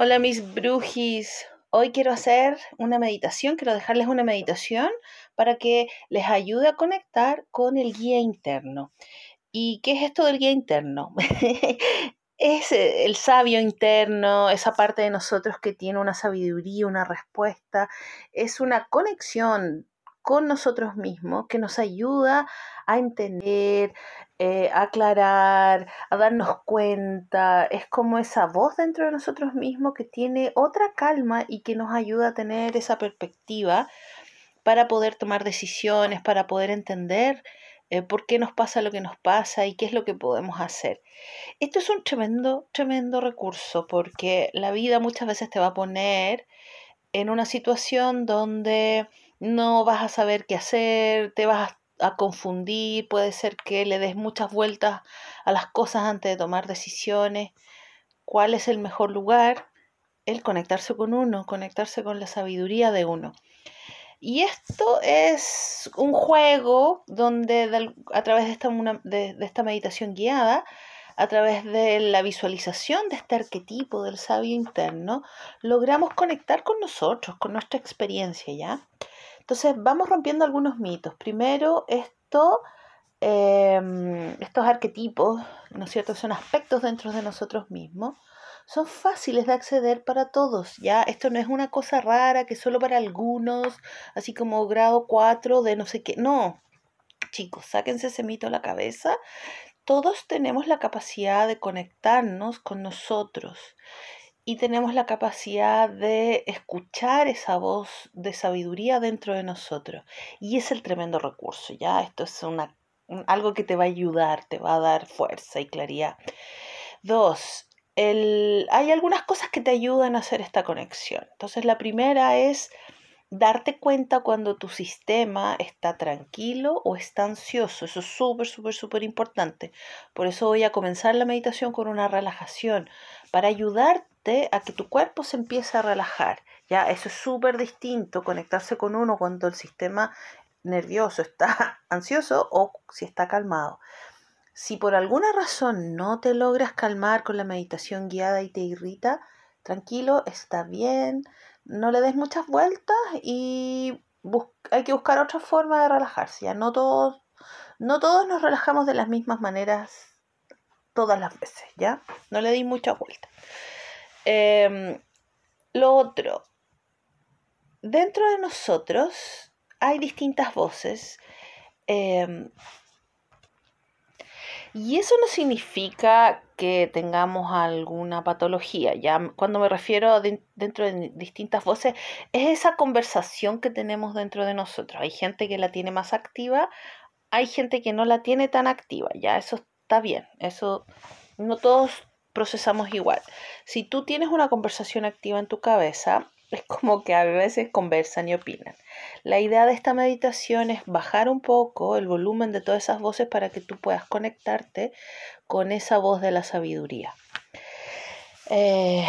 Hola mis brujis. Hoy quiero hacer una meditación, quiero dejarles una meditación para que les ayude a conectar con el guía interno. ¿Y qué es esto del guía interno? es eh, el sabio interno, esa parte de nosotros que tiene una sabiduría, una respuesta, es una conexión con nosotros mismos que nos ayuda a entender, eh, a aclarar, a darnos cuenta. Es como esa voz dentro de nosotros mismos que tiene otra calma y que nos ayuda a tener esa perspectiva para poder tomar decisiones, para poder entender eh, por qué nos pasa lo que nos pasa y qué es lo que podemos hacer. Esto es un tremendo, tremendo recurso porque la vida muchas veces te va a poner en una situación donde no vas a saber qué hacer, te vas a confundir, puede ser que le des muchas vueltas a las cosas antes de tomar decisiones. ¿Cuál es el mejor lugar? El conectarse con uno, conectarse con la sabiduría de uno. Y esto es un juego donde a través de esta, de esta meditación guiada, a través de la visualización de este arquetipo del sabio interno, logramos conectar con nosotros, con nuestra experiencia, ¿ya? Entonces vamos rompiendo algunos mitos. Primero, em, estos arquetipos, ¿no es cierto? Son aspectos dentro de nosotros mismos. Son fáciles de acceder para todos, ¿ya? Esto no es una cosa rara que solo para algunos, así como grado 4 de no sé qué. No, chicos, sáquense ese mito a la cabeza. Todos tenemos la capacidad de conectarnos con nosotros y tenemos la capacidad de escuchar esa voz de sabiduría dentro de nosotros. Y es el tremendo recurso, ¿ya? Esto es una, algo que te va a ayudar, te va a dar fuerza y claridad. Dos, el, hay algunas cosas que te ayudan a hacer esta conexión. Entonces, la primera es darte cuenta cuando tu sistema está tranquilo o está ansioso. Eso es súper, súper, súper importante. Por eso voy a comenzar la meditación con una relajación, para ayudarte a que tu cuerpo se empiece a relajar. Ya, eso es súper distinto, conectarse con uno cuando el sistema nervioso está ansioso o si está calmado. Si por alguna razón no te logras calmar con la meditación guiada y te irrita, tranquilo, está bien, no le des muchas vueltas y hay que buscar otra forma de relajarse. Ya no todos, no todos nos relajamos de las mismas maneras todas las veces, ¿ya? No le di muchas vueltas. Em, lo otro, dentro de nosotros hay distintas voces. Em, y eso no significa que tengamos alguna patología. Ya cuando me refiero dentro de distintas voces, es esa conversación que tenemos dentro de nosotros. Hay gente que la tiene más activa, hay gente que no la tiene tan activa. Ya eso está bien. Eso no todos procesamos igual. Si tú tienes una conversación activa en tu cabeza, es como que a veces conversan y opinan. La idea de esta meditación es bajar un poco el volumen de todas esas voces para que tú puedas conectarte con esa voz de la sabiduría. Eh,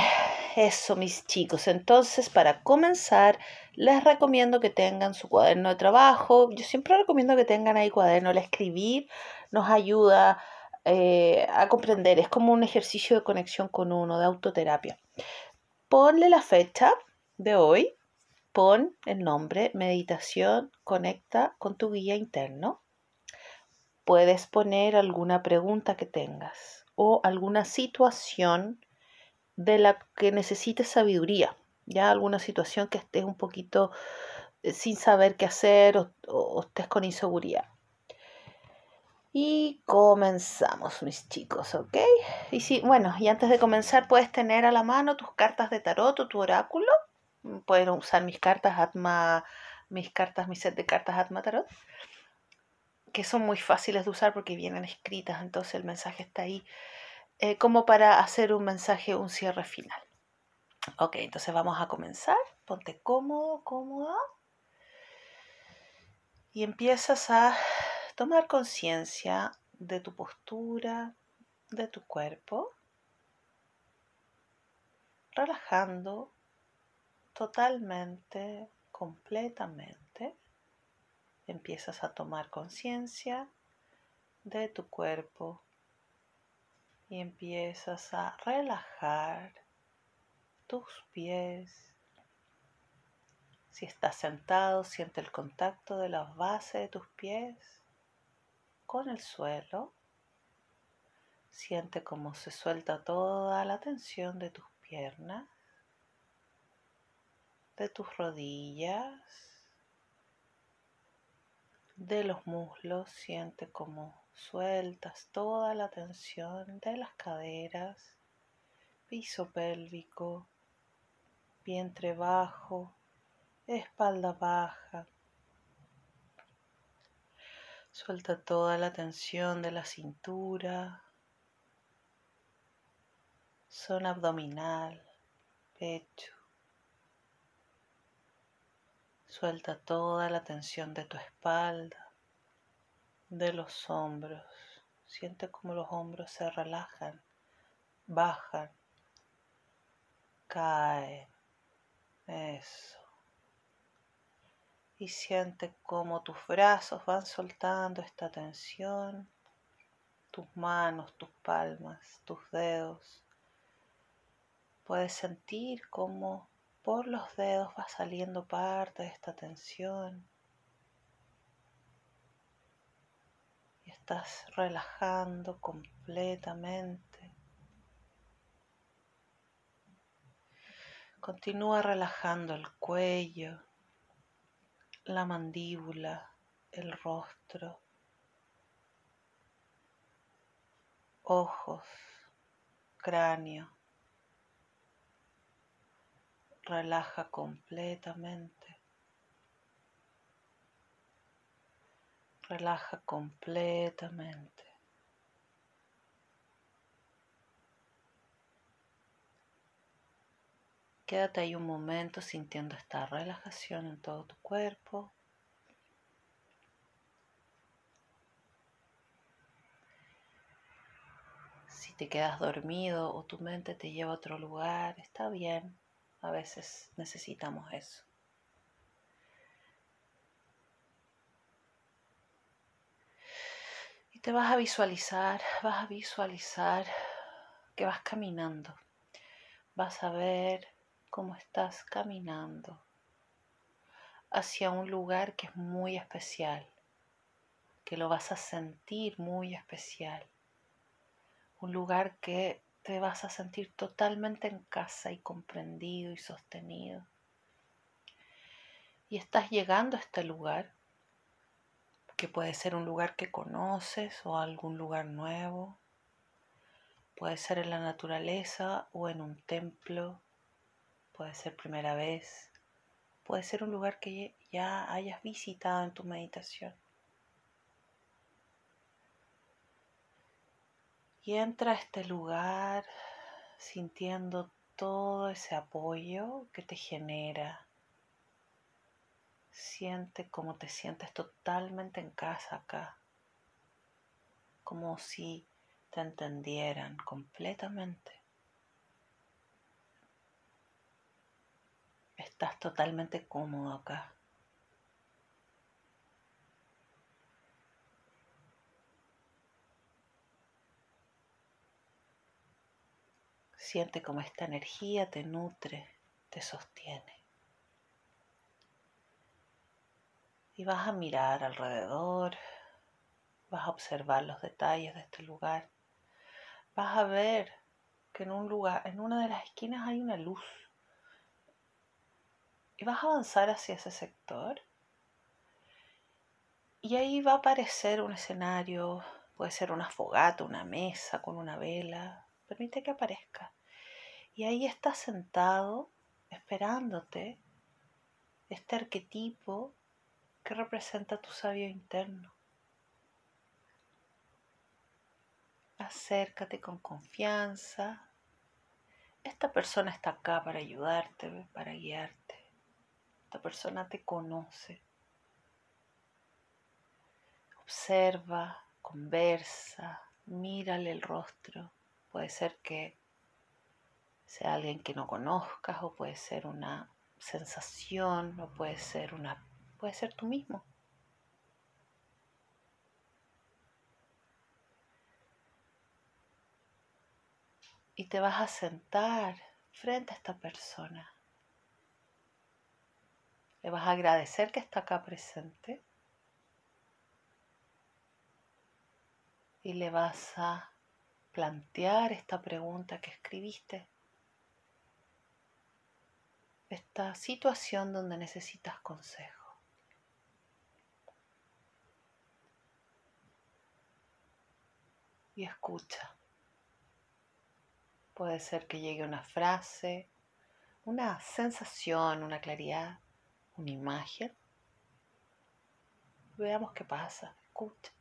eso, mis chicos. Entonces, para comenzar, les recomiendo que tengan su cuaderno de trabajo. Yo siempre recomiendo que tengan ahí cuaderno. El escribir nos ayuda eh, a comprender. Es como un ejercicio de conexión con uno, de autoterapia. Ponle la fecha de hoy, pon el nombre Meditación Conecta con tu guía interno. Puedes poner alguna pregunta que tengas o alguna situación de la que necesites sabiduría, ya alguna situación que estés un poquito eh, sin saber qué hacer o, o estés con inseguridad. Y comenzamos, mis chicos, ¿ok? Y sí, bueno, y antes de comenzar puedes tener a la mano tus cartas de tarot o tu oráculo pueden usar mis cartas Atma, mis cartas, mi set de cartas Atma Tarot, que son muy fáciles de usar porque vienen escritas, entonces el mensaje está ahí, eh, como para hacer un mensaje, un cierre final. Ok, entonces vamos a comenzar. Ponte cómodo, cómoda. Y empiezas a tomar conciencia de tu postura, de tu cuerpo, relajando totalmente, completamente, empiezas a tomar conciencia de tu cuerpo y empiezas a relajar tus pies. Si estás sentado, siente el contacto de la base de tus pies con el suelo. Siente cómo se suelta toda la tensión de tus piernas, de tus rodillas, de los muslos. Siente cómo sueltas toda la tensión de las caderas, piso pélvico, vientre bajo, espalda baja. Suelta toda la tensión de la cintura, zona abdominal, pecho. Suelta toda la tensión de tu espalda, de los hombros. Siente como los hombros se relajan, bajan, caen. Eso. Y siente como tus brazos van soltando esta tensión, tus manos, tus palmas, tus dedos Puedes sentir cómo por los dedos va saliendo parte de esta tensión. Y estás relajando completamente. Continúa relajando el cuello, la mandíbula, el rostro, ojos, cráneo relaja completamente. Relaja completamente. Quédate ahí un momento sintiendo esta relajación en todo tu cuerpo. Si te quedas dormido o tu mente te lleva a otro lugar, está bien. A veces necesitamos eso. Y te vas a visualizar, vas a visualizar que vas caminando. Vas a ver cómo estás caminando hacia un lugar que es muy especial, que lo vas a sentir muy especial. Un lugar que te vas a sentir totalmente en casa y comprendido y sostenido. Y estás llegando a este lugar, que puede ser un lugar que conoces o algún lugar nuevo, puede ser en la naturaleza o en un templo, puede ser primera vez, puede ser un lugar que ya hayas visitado en tu meditación. Y entra a este lugar sintiendo todo ese apoyo que te genera. Siente como te sientes totalmente en casa acá. Como si te entendieran completamente. Estás totalmente cómodo acá. Siente como esta energía te nutre, te sostiene. Y vas a mirar alrededor, vas a observar los detalles de este lugar. Vas a ver que en un lugar, en una de las esquinas hay una luz. Y vas a avanzar hacia ese sector. Y ahí va a aparecer un escenario, puede ser una fogata, una mesa con una vela. Permite que aparezca. Y ahí está sentado esperándote este arquetipo que representa tu sabio interno. Acércate con confianza. Esta persona está acá para ayudarte, para guiarte. Esta persona te conoce. Observa, conversa, mírale el rostro. Puede ser que sea alguien que no conozcas o puede ser una sensación o puede ser una puede ser tú mismo. Y te vas a sentar frente a esta persona. Le vas a agradecer que está acá presente. Y le vas a plantear esta pregunta que escribiste. Esta situación donde necesitas consejo. Y escucha. Puede ser que llegue una frase, una sensación, una claridad, una imagen. Veamos qué pasa. Escucha.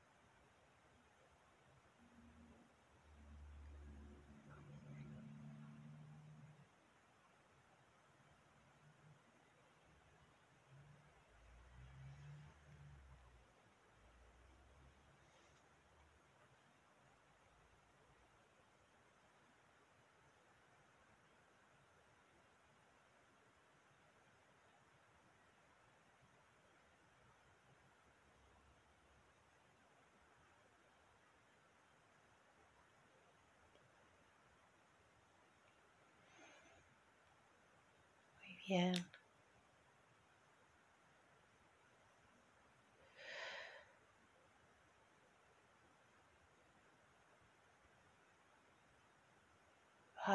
A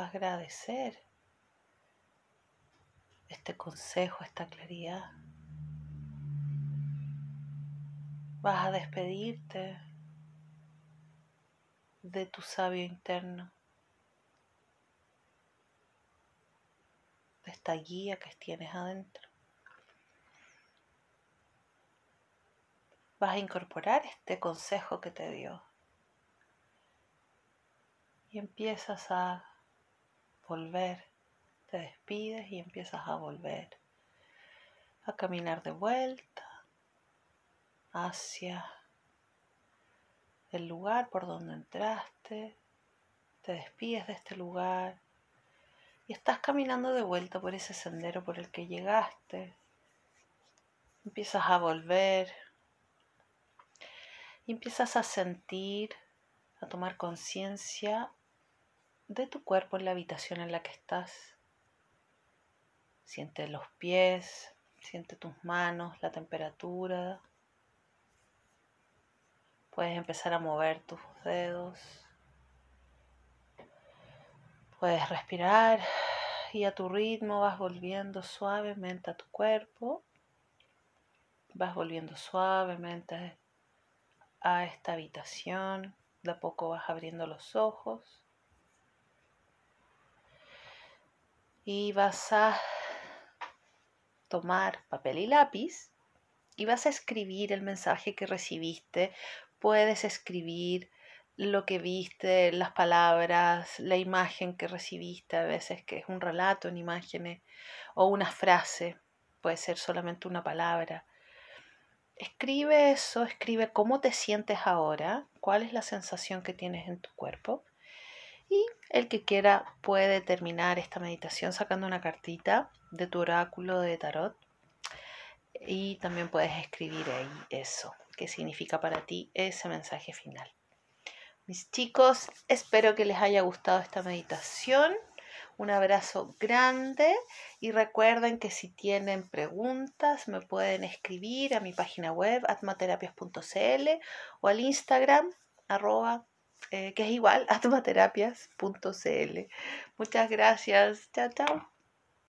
agradecer este consejo, esta claridad. Vas a despedirte de tu sabio interno. Esta guía que tienes adentro. Vas a incorporar este consejo que te dio. Y empiezas a volver, te despides y empiezas a volver, a caminar de vuelta hacia el lugar por donde entraste, te despides de este lugar y estás caminando de vuelta por ese sendero por el que llegaste. Empiezas a volver y empiezas a sentir, a tomar conciencia de tu cuerpo en la habitación en la que estás. Siente los pies, siente tus manos, la temperatura. Puedes empezar a mover tus dedos. Puedes respirar y a tu ritmo vas volviendo suavemente a tu cuerpo. Vas volviendo suavemente a esta habitación. De a poco vas abriendo los ojos. Y vas a tomar papel y lápiz y vas a escribir el mensaje que recibiste. Puedes escribir lo que viste, las palabras, la imagen que recibiste, a veces que es un relato en imágenes o una frase, puede ser solamente una palabra. Escribe eso, escribe cómo te sientes ahora, cuál es la sensación que tienes en tu cuerpo. Y el que quiera puede terminar esta meditación sacando una cartita de tu oráculo de tarot. Y también puedes escribir ahí eso, qué significa para ti ese mensaje final. Mis chicos, espero que les haya gustado esta meditación. Un abrazo grande y recuerden que si tienen preguntas me pueden escribir a mi página web atmaterapias.cl o al Instagram arroba eh, que es igual atmaterapias.cl. Muchas gracias. Chao, chao.